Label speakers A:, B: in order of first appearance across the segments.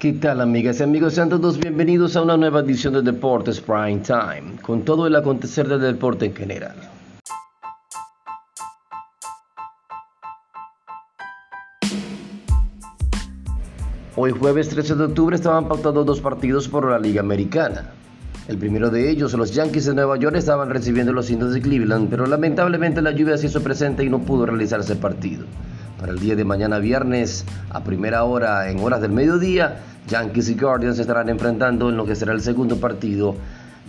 A: ¿Qué tal amigas y amigos? Sean todos bienvenidos a una nueva edición de Deportes Prime Time, con todo el acontecer del deporte en general. Hoy jueves 13 de octubre estaban pautados dos partidos por la Liga Americana. El primero de ellos, los Yankees de Nueva York estaban recibiendo los indios de Cleveland, pero lamentablemente la lluvia se hizo presente y no pudo realizarse el partido. Para el día de mañana viernes, a primera hora, en horas del mediodía, Yankees y Guardians se estarán enfrentando en lo que será el segundo partido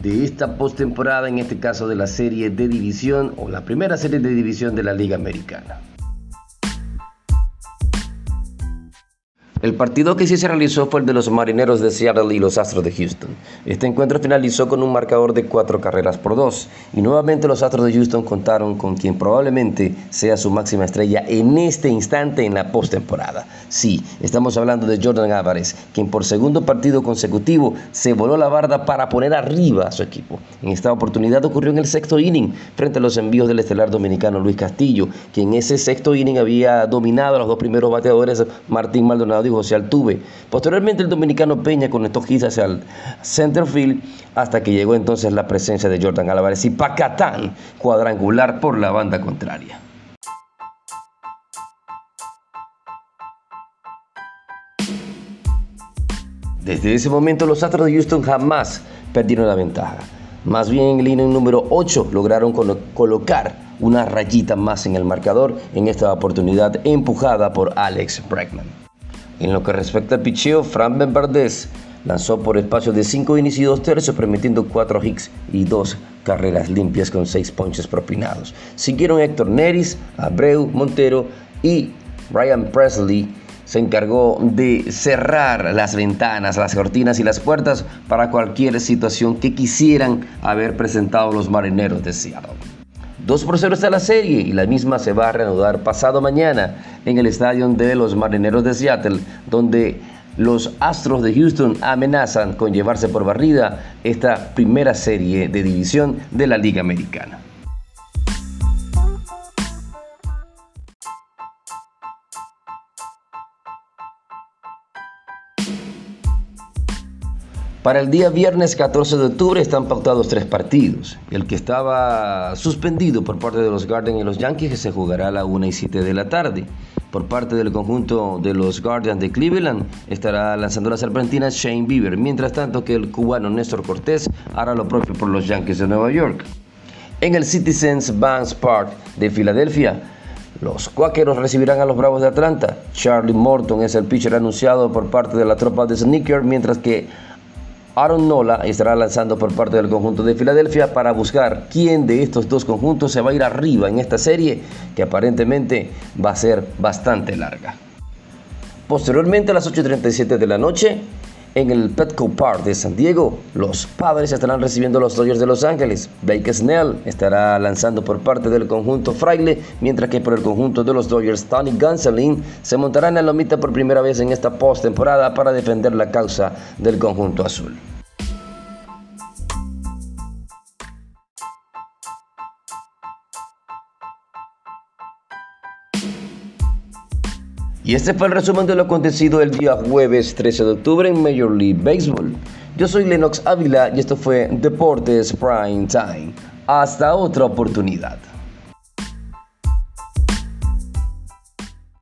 A: de esta postemporada, en este caso de la serie de división o la primera serie de división de la Liga Americana. El partido que sí se realizó fue el de los Marineros de Seattle y los Astros de Houston. Este encuentro finalizó con un marcador de cuatro carreras por dos y nuevamente los Astros de Houston contaron con quien probablemente sea su máxima estrella en este instante en la postemporada. Sí, estamos hablando de Jordan Álvarez, quien por segundo partido consecutivo se voló la barda para poner arriba a su equipo. En esta oportunidad ocurrió en el sexto inning frente a los envíos del estelar dominicano Luis Castillo, quien en ese sexto inning había dominado a los dos primeros bateadores Martín Maldonado y José Altuve. Posteriormente el dominicano Peña conectó quizás hacia el center field hasta que llegó entonces la presencia de Jordan Álvarez y Pacatán cuadrangular por la banda contraria. Desde ese momento los Astros de Houston jamás perdieron la ventaja. Más bien en inning número 8 lograron colocar una rayita más en el marcador en esta oportunidad empujada por Alex Bregman. En lo que respecta al picheo, Fran Valdez lanzó por espacio de 5 innings y 2 tercios, permitiendo 4 hits y 2 carreras limpias con 6 ponches propinados. Siguieron Héctor Neris, Abreu, Montero y Ryan Presley se encargó de cerrar las ventanas, las cortinas y las puertas para cualquier situación que quisieran haber presentado los marineros de Seattle. 2 por 0 está la serie y la misma se va a reanudar pasado mañana en el estadio de los Marineros de Seattle, donde los Astros de Houston amenazan con llevarse por barrida esta primera serie de división de la Liga Americana. Para el día viernes 14 de octubre están pautados tres partidos. El que estaba suspendido por parte de los Guardians y los Yankees que se jugará a la 1 y 7 de la tarde. Por parte del conjunto de los Guardians de Cleveland estará lanzando las serpentinas Shane Bieber, mientras tanto que el cubano Néstor Cortés hará lo propio por los Yankees de Nueva York. En el Citizens Bank Park de Filadelfia, los Cuáqueros recibirán a los Bravos de Atlanta. Charlie Morton es el pitcher anunciado por parte de la tropa de Sneaker, mientras que Aaron Nola estará lanzando por parte del conjunto de Filadelfia para buscar quién de estos dos conjuntos se va a ir arriba en esta serie que aparentemente va a ser bastante larga. Posteriormente a las 8.37 de la noche, en el Petco Park de San Diego, los padres estarán recibiendo a los Dodgers de Los Ángeles. Blake Snell estará lanzando por parte del conjunto Fraile, mientras que por el conjunto de los Dodgers, Tony Gonsolin se montará en la lomita por primera vez en esta postemporada para defender la causa del conjunto azul. Y este fue el resumen de lo acontecido el día jueves 13 de octubre en Major League Baseball. Yo soy Lennox Ávila y esto fue Deportes Prime Time. Hasta otra oportunidad.